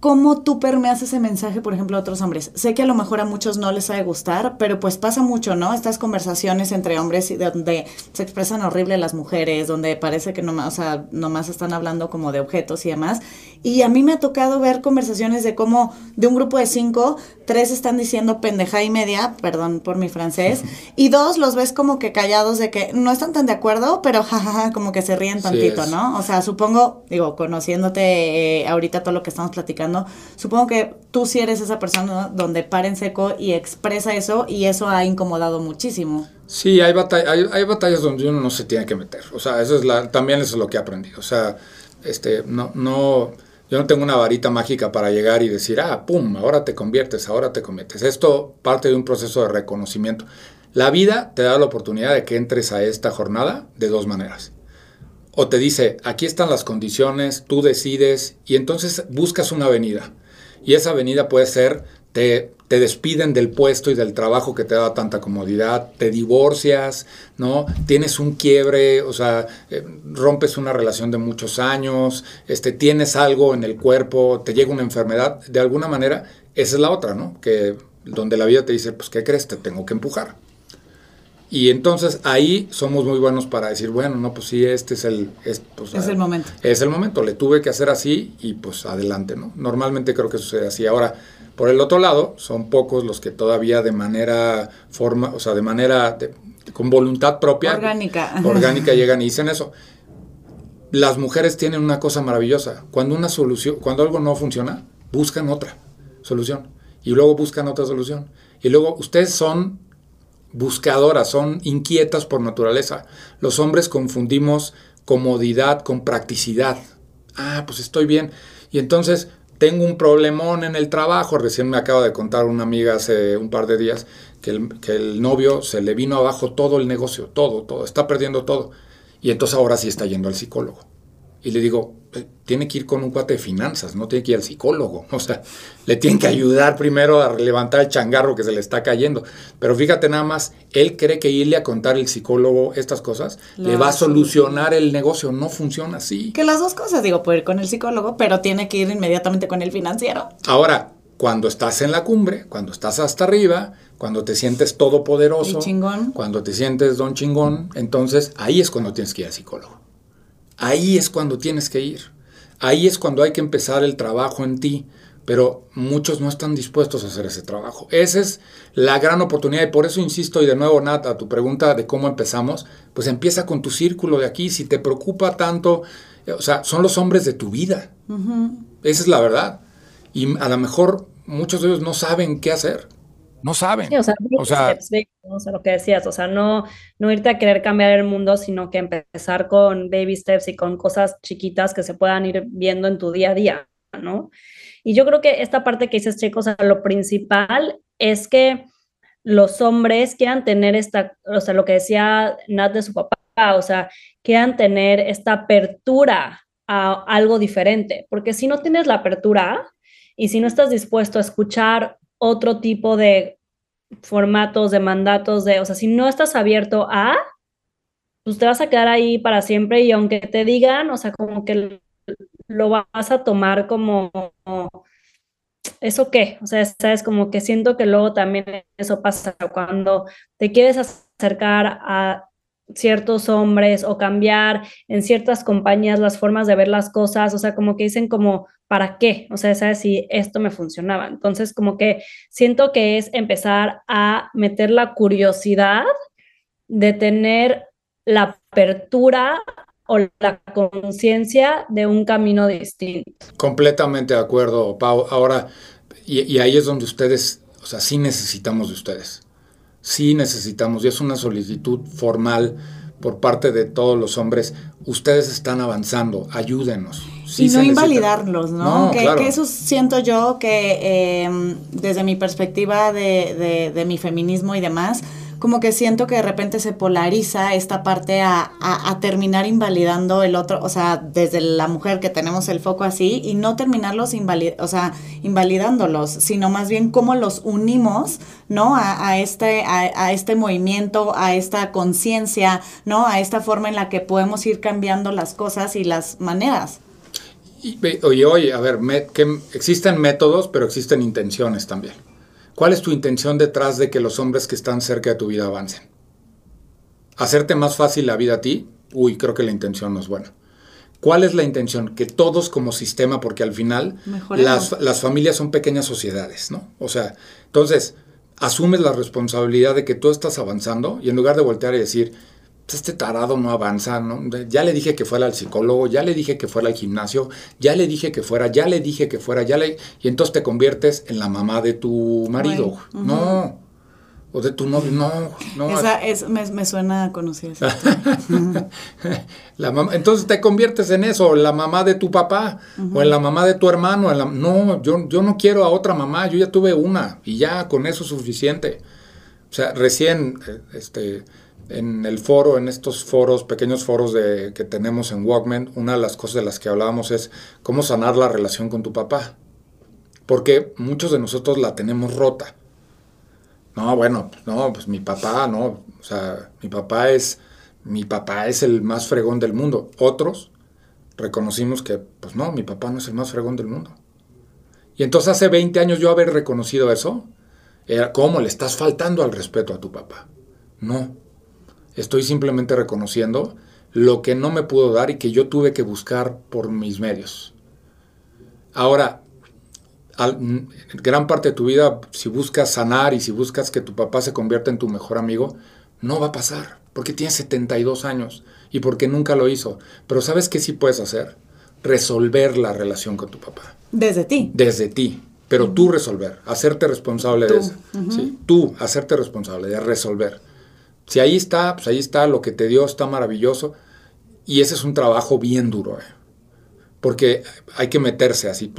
¿Cómo tú permeas ese mensaje, por ejemplo, a otros hombres? Sé que a lo mejor a muchos no les ha de gustar, pero pues pasa mucho, ¿no? Estas conversaciones entre hombres donde se expresan horrible las mujeres, donde parece que nomás, o sea, nomás están hablando como de objetos y demás. Y a mí me ha tocado ver conversaciones de cómo de un grupo de cinco, tres están diciendo pendeja y media, perdón por mi francés, y dos los ves como que callados de que no están tan de acuerdo, pero jajaja, como que se ríen tantito, ¿no? O sea, supongo, digo, conociéndote eh, ahorita todo lo que estamos platicando, Supongo que tú sí eres esa persona donde para en seco y expresa eso y eso ha incomodado muchísimo. Sí, hay, hay, batallas donde uno no se tiene que meter. O sea, eso es también eso es lo que he aprendido. O sea, este, no, no, yo no tengo una varita mágica para llegar y decir, ah, pum, ahora te conviertes, ahora te conviertes. Esto parte de un proceso de reconocimiento. La vida te da la oportunidad de que entres a esta jornada de dos maneras o te dice, aquí están las condiciones, tú decides, y entonces buscas una avenida. Y esa avenida puede ser, te, te despiden del puesto y del trabajo que te da tanta comodidad, te divorcias, ¿no? Tienes un quiebre, o sea, eh, rompes una relación de muchos años, este, tienes algo en el cuerpo, te llega una enfermedad, de alguna manera, esa es la otra, ¿no? Que donde la vida te dice, pues, ¿qué crees? Te tengo que empujar. Y entonces ahí somos muy buenos para decir, bueno, no, pues sí, este es el... Es, pues, es el momento. Es el momento, le tuve que hacer así y pues adelante, ¿no? Normalmente creo que sucede así. Ahora, por el otro lado, son pocos los que todavía de manera forma, o sea, de manera con voluntad propia, orgánica, orgánica llegan y dicen eso. Las mujeres tienen una cosa maravillosa. Cuando una solución, cuando algo no funciona, buscan otra solución y luego buscan otra solución. Y luego ustedes son buscadoras, son inquietas por naturaleza. Los hombres confundimos comodidad con practicidad. Ah, pues estoy bien. Y entonces tengo un problemón en el trabajo. Recién me acaba de contar una amiga hace un par de días que el, que el novio se le vino abajo todo el negocio, todo, todo, está perdiendo todo. Y entonces ahora sí está yendo al psicólogo. Y le digo, eh, tiene que ir con un cuate de finanzas, no tiene que ir al psicólogo. O sea, le tienen que ayudar primero a levantar el changarro que se le está cayendo. Pero fíjate nada más, él cree que irle a contar al psicólogo estas cosas le va a solucionar el negocio. No funciona así. Que las dos cosas, digo, puede ir con el psicólogo, pero tiene que ir inmediatamente con el financiero. Ahora, cuando estás en la cumbre, cuando estás hasta arriba, cuando te sientes todopoderoso, chingón. cuando te sientes don chingón, entonces ahí es cuando tienes que ir al psicólogo. Ahí es cuando tienes que ir. Ahí es cuando hay que empezar el trabajo en ti. Pero muchos no están dispuestos a hacer ese trabajo. Esa es la gran oportunidad y por eso insisto y de nuevo, Nat, a tu pregunta de cómo empezamos, pues empieza con tu círculo de aquí. Si te preocupa tanto, o sea, son los hombres de tu vida. Esa es la verdad. Y a lo mejor muchos de ellos no saben qué hacer. No saben. o sea, lo que decías, o sea, no, no irte a querer cambiar el mundo, sino que empezar con baby steps y con cosas chiquitas que se puedan ir viendo en tu día a día, ¿no? Y yo creo que esta parte que dices, chicos, o sea, lo principal es que los hombres quieran tener esta, o sea, lo que decía Nat de su papá, o sea, quieran tener esta apertura a algo diferente, porque si no tienes la apertura y si no estás dispuesto a escuchar otro tipo de formatos, de mandatos, de, o sea, si no estás abierto a, pues te vas a quedar ahí para siempre y aunque te digan, o sea, como que lo vas a tomar como, ¿eso qué? O sea, sabes, como que siento que luego también eso pasa cuando te quieres acercar a ciertos hombres o cambiar en ciertas compañías las formas de ver las cosas, o sea, como que dicen como, ¿para qué? O sea, ¿sabes si esto me funcionaba? Entonces, como que siento que es empezar a meter la curiosidad de tener la apertura o la conciencia de un camino distinto. Completamente de acuerdo, Pau. Ahora, y, y, ahí es donde ustedes, o sea, sí necesitamos de ustedes. Sí necesitamos, y es una solicitud formal por parte de todos los hombres. Ustedes están avanzando, ayúdenos. y no invalidarlos, ¿no? que, eso siento yo que em, desde mi perspectiva de, de, de mi feminismo y demás, como que siento que de repente se polariza esta parte a, terminar invalidando el otro, o sea, desde la mujer que tenemos el foco así y no terminarlos o sea, invalidándolos, sino más bien cómo los unimos, ¿no? A, este, a, este movimiento, a esta conciencia, ¿no? A esta forma en la que podemos ir cambiando las cosas y las maneras. oye, oye, a ver, que existen métodos, pero existen intenciones también. ¿Cuál es tu intención detrás de que los hombres que están cerca de tu vida avancen? ¿Hacerte más fácil la vida a ti? Uy, creo que la intención no es buena. ¿Cuál es la intención? Que todos como sistema, porque al final las, las, familias son pequeñas sociedades, ¿no? O sea, entonces, asumes la responsabilidad de que tú estás avanzando y en lugar de voltear y decir, este tarado no avanza, ¿no? Ya le dije que fuera al psicólogo, ya le dije que fuera al gimnasio, ya le dije que fuera, ya le dije que fuera, ya le... Y entonces te conviertes en la mamá de tu marido. No. O de tu novio, no. no. Esa es, me, suena conocida. la mamá, entonces te conviertes en eso, la mamá de tu papá, o en la mamá de tu hermano. no, yo, yo no quiero a otra mamá, yo ya tuve una, y ya con eso es suficiente. O sea, recién, eh, este en el foro, en estos foros, pequeños foros de, que tenemos en Walkman, una de las cosas de las que hablábamos es cómo sanar la relación con tu papá. Porque muchos de nosotros la tenemos rota. No, bueno, no, pues mi papá, no. O sea, mi papá es, mi papá es el más fregón del mundo. Otros reconocimos que, pues no, mi papá no es el más fregón del mundo. Y entonces hace 20 años yo haber reconocido eso, era como le estás faltando al respeto a tu papá. No, Estoy simplemente reconociendo lo que no me pudo dar y que yo tuve que buscar por mis medios. Ahora, gran parte de tu vida, si buscas sanar y si buscas que tu papá se convierta en tu mejor amigo, no va a pasar, porque tienes 72 años y porque nunca lo hizo. Pero ¿sabes qué sí puedes hacer? Resolver la relación con tu papá. Desde ti. Desde ti. Pero tú resolver, hacerte responsable de eso. ¿sí? Tú, hacerte responsable de resolver. Si ahí está, pues ahí está, lo que te dio está maravilloso. Y ese es un trabajo bien duro, eh. porque hay que meterse así,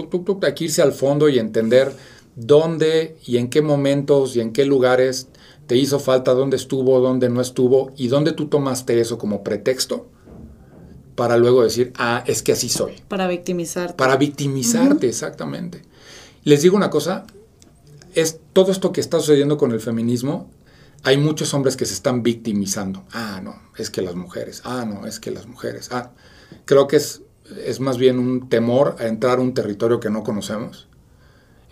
hay que irse al fondo y entender dónde y en qué momentos y en qué lugares te hizo falta, dónde estuvo, dónde no estuvo y dónde tú tomaste eso como pretexto para luego decir, ah, es que así soy. Para victimizarte. Para victimizarte, exactamente. Les digo una cosa, es todo esto que está sucediendo con el feminismo hay muchos hombres que se están victimizando. Ah, no, es que las mujeres. Ah, no, es que las mujeres. Ah, creo que es, es más bien un temor a entrar a un territorio que no conocemos,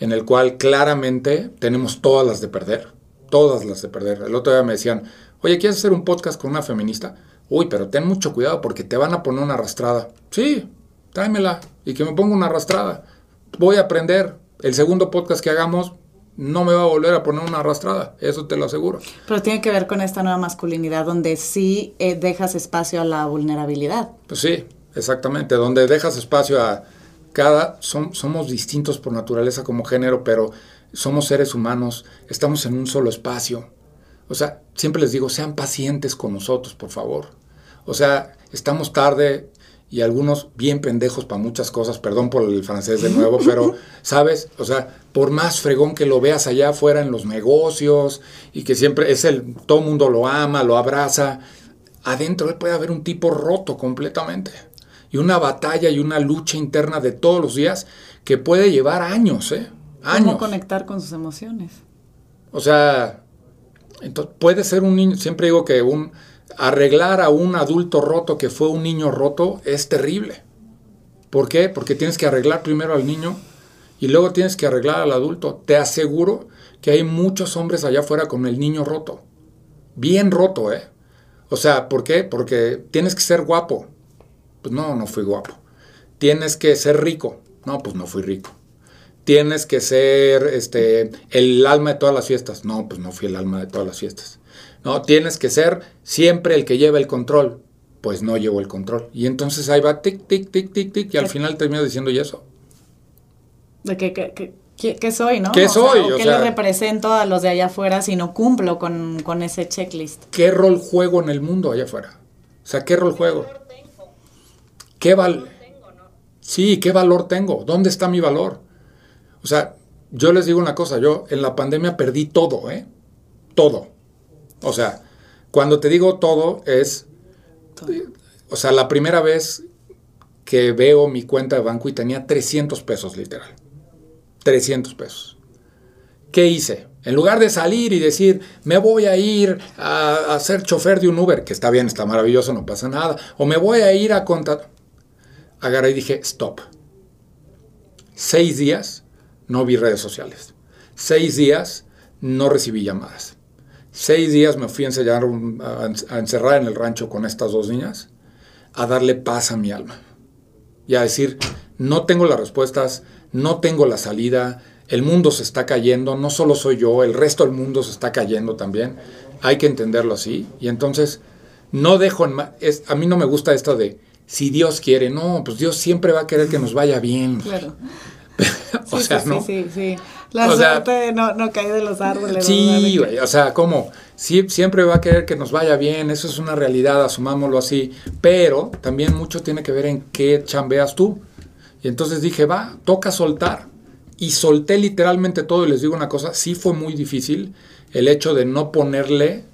en el cual claramente tenemos todas las de perder. Todas las de perder. El otro día me decían, oye, ¿quieres hacer un podcast con una feminista? Uy, pero ten mucho cuidado porque te van a poner una arrastrada. Sí, tráemela y que me ponga una arrastrada. Voy a aprender. El segundo podcast que hagamos, no me va a volver a poner una arrastrada, eso te lo aseguro. Pero tiene que ver con esta nueva masculinidad donde sí eh, dejas espacio a la vulnerabilidad. Pues sí, exactamente, donde dejas espacio a cada, somos distintos por naturaleza como género, pero somos seres humanos, estamos en un solo espacio. O sea, siempre les digo, sean pacientes con nosotros, por favor. O sea, estamos tarde, y algunos bien pendejos para muchas cosas, perdón por el francés de nuevo, pero, ¿sabes? O sea, por más fregón que lo veas allá afuera en los negocios y que siempre es el, todo mundo lo ama, lo abraza, adentro puede haber un tipo roto completamente. Y una batalla y una lucha interna de todos los días que puede llevar años, ¿eh? Años. ¿Cómo conectar con sus emociones? O sea, entonces puede ser un niño, siempre digo que un arreglar a un adulto roto que fue un niño roto es terrible. ¿Por qué? Porque tienes que arreglar primero al niño y luego tienes que arreglar al adulto. Te aseguro que hay muchos hombres allá afuera con el niño roto. Bien roto, ¿eh? O sea, ¿por qué? Porque tienes que ser guapo. Pues no, no fui guapo. Tienes que ser rico. No, pues no fui rico. Tienes que ser este, el alma de todas las fiestas. No, pues no fui el alma de todas las fiestas. No, tienes que ser siempre el que lleva el control. Pues no llevo el control. Y entonces ahí va tic, tic, tic, tic, tic, y al final termino diciendo y eso. De que, que, que soy, ¿no? ¿Qué soy? O, ¿Qué le represento a los de allá afuera si no cumplo con, con, ese checklist? ¿Qué rol juego en el mundo allá afuera? O sea, ¿qué rol juego? ¿Qué val Sí, ¿qué valor tengo? ¿Dónde está mi valor? O sea, yo les digo una cosa, yo en la pandemia perdí todo, ¿eh? Todo. O sea, cuando te digo todo es, o sea, la primera vez que veo mi cuenta de banco y tenía 300 pesos literal. 300 pesos. ¿Qué hice? En lugar de salir y decir, me voy a ir a, ser chofer de un Uber, que está bien, está maravilloso, no pasa nada, o me voy a ir a contar, agarré y dije, stop. Seis días no vi redes sociales. Seis días no recibí llamadas. Seis días me fui a, a, encerrar en el rancho con estas dos niñas, a darle paz a mi alma. Y a decir, no tengo las respuestas, no tengo la salida, el mundo se está cayendo, no solo soy yo, el resto del mundo se está cayendo también. Hay que entenderlo así. Y entonces, no dejo en... Es, a mí no me gusta esto de, si Dios quiere, no, pues Dios siempre va a querer que nos vaya bien. Claro. o sea, ¿no? Sí, sí, sí. La suerte no, no, cae de los árboles. Sí, güey, o sea, ¿cómo? Sí, siempre va a querer que nos vaya bien, eso es una realidad, asumámoslo así, pero también mucho tiene que ver en qué chambeas tú. Y entonces dije, va, toca soltar. Y solté literalmente todo y les digo una cosa, sí fue muy difícil el hecho de no ponerle,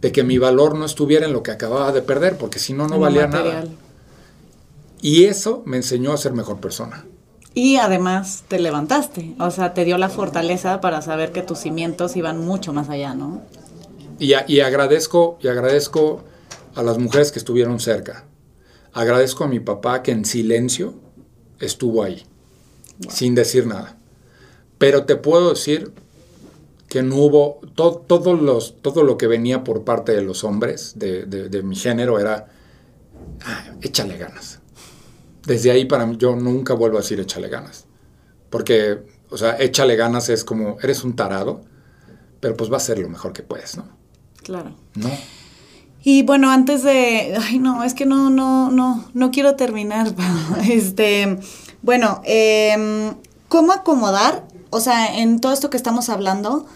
de que mi valor no estuviera en lo que acababa de perder, porque si no, no valía nada. Y eso me enseñó a ser mejor persona. Y además te levantaste, o sea, te dio la fortaleza para saber que tus cimientos iban mucho más allá, ¿no? Y, y agradezco, y agradezco a las mujeres que estuvieron cerca. Agradezco a mi papá que en silencio estuvo ahí, sin decir nada. Pero te puedo decir que no hubo, los, todo lo que venía por parte de los hombres de, mi género era, ah, échale ganas. Desde ahí para mí, yo nunca vuelvo a decir échale ganas. Porque, o sea, échale ganas es como, eres un tarado, pero pues va a ser lo mejor que puedes, ¿no? Claro. ¿No? Y bueno, antes de, ay no, es que no, no, no, no quiero terminar. este, bueno, em, ¿cómo acomodar? O sea, en todo esto que estamos hablando,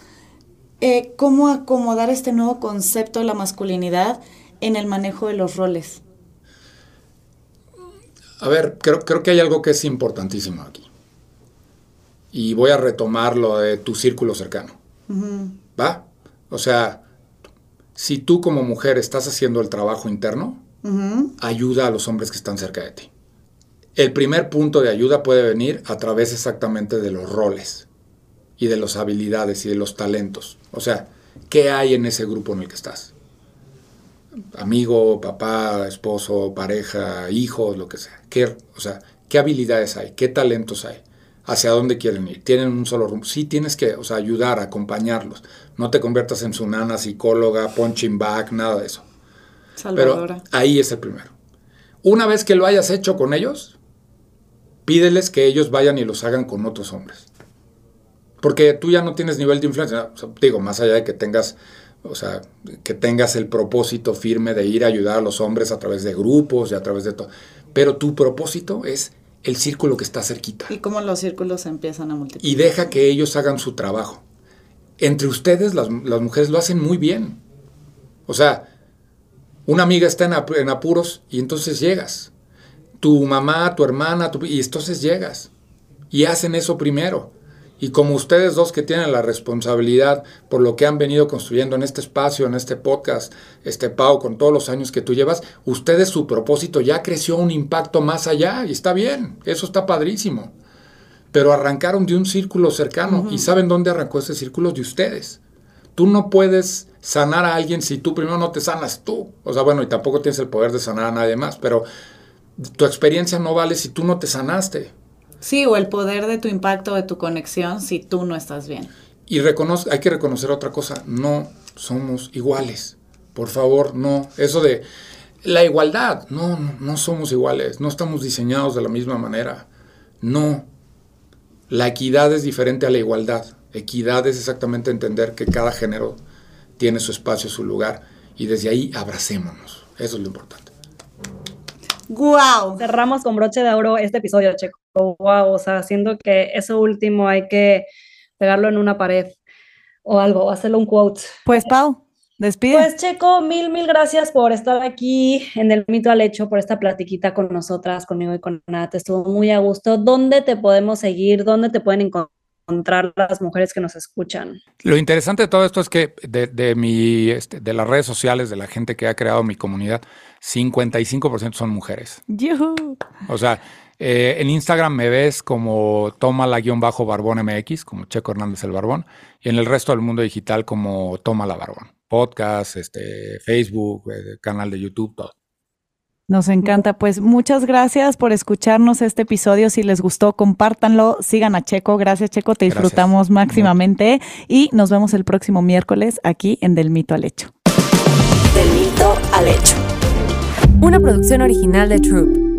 eh, ¿cómo acomodar este nuevo concepto de la masculinidad en el manejo de los roles? A ver, creo, creo que hay algo que es importantísimo aquí. Y voy a retomar lo de tu círculo cercano. ¿Va? O sea, si tú como mujer estás haciendo el trabajo interno, ayuda a los hombres que están cerca de ti. El primer punto de ayuda puede venir a través exactamente de los roles y de las habilidades y de los talentos. O sea, ¿qué hay en ese grupo en el que estás? Amigo, papá, esposo, pareja, hijos, lo que sea. ¿Qué, o sea, ¿qué habilidades hay? ¿Qué talentos hay? hacia dónde quieren ir. Tienen un solo rumbo. Sí tienes que o sea, ayudar, acompañarlos. No te conviertas en su nana, psicóloga, punching back, nada de eso. Salvadora. Pero ahí es el primero. Una vez que lo hayas hecho con ellos, pídeles que ellos vayan y los hagan con otros hombres. Porque tú ya no tienes nivel de influencia. digo, más allá de que tengas, o sea, que tengas el propósito firme de ir a ayudar a los hombres a través de grupos y a través de todo. Pero tu propósito es el círculo que está cerquita. Y cómo los círculos empiezan a multiplicar. Y deja que ellos hagan su trabajo. Entre ustedes, las, mujeres lo hacen muy bien. O sea, una amiga está en, apuros y entonces llegas. Tu mamá, tu hermana, y entonces llegas. Y hacen eso primero. Y como ustedes dos que tienen la responsabilidad por lo que han venido construyendo en este espacio, en este podcast, este Pau, con todos los años que tú llevas, ustedes su propósito ya creció un impacto más allá y está bien, eso está padrísimo. Pero arrancaron de un círculo cercano y saben dónde arrancó ese círculo de ustedes. Tú no puedes sanar a alguien si tú primero no te sanas tú. O sea, bueno, y tampoco tienes el poder de sanar a nadie más, pero tu experiencia no vale si tú no te sanaste. Sí, o el poder de tu impacto, de tu conexión, si tú no estás bien. Y reconoce, hay que reconocer otra cosa, no somos iguales. por favor, no. Eso de la igualdad, no, no somos iguales, no estamos diseñados de la misma manera. No. La equidad es diferente a la igualdad. Equidad es exactamente entender que cada género tiene su espacio, su lugar, y desde ahí abracémonos. Eso es lo importante. ¡Guau! Cerramos con broche de oro este episodio, Checo. ¡Guau! O sea, siento que eso último hay que pegarlo en una pared o algo, hacerlo un quote. Pues, Pau, despide. Pues, Checo, mil, mil gracias por estar aquí en el mito al hecho, por esta platiquita con nosotras, conmigo y con Nat. Estuvo muy a gusto. ¿Dónde te podemos seguir? ¿Dónde te pueden encontrar? encontrar las mujeres que nos escuchan. Lo interesante de todo esto es que de, mi, este, de las redes sociales, de la gente que ha creado mi comunidad, 55% son mujeres. O sea, eh, en Instagram me ves como toma la guion bajo barbón MX, como Checo Hernández el Barbón, y en el resto del mundo digital como toma la barbón. Podcast, este, Facebook, eh, canal de YouTube, todo. Nos encanta. Pues muchas gracias por escucharnos este episodio. Si les gustó, compártanlo. Sigan a Checo. Gracias, Checo. Te disfrutamos máximamente. Y nos vemos el próximo miércoles aquí en Del Mito al Hecho. Del Mito al Hecho. Una producción original de Troop.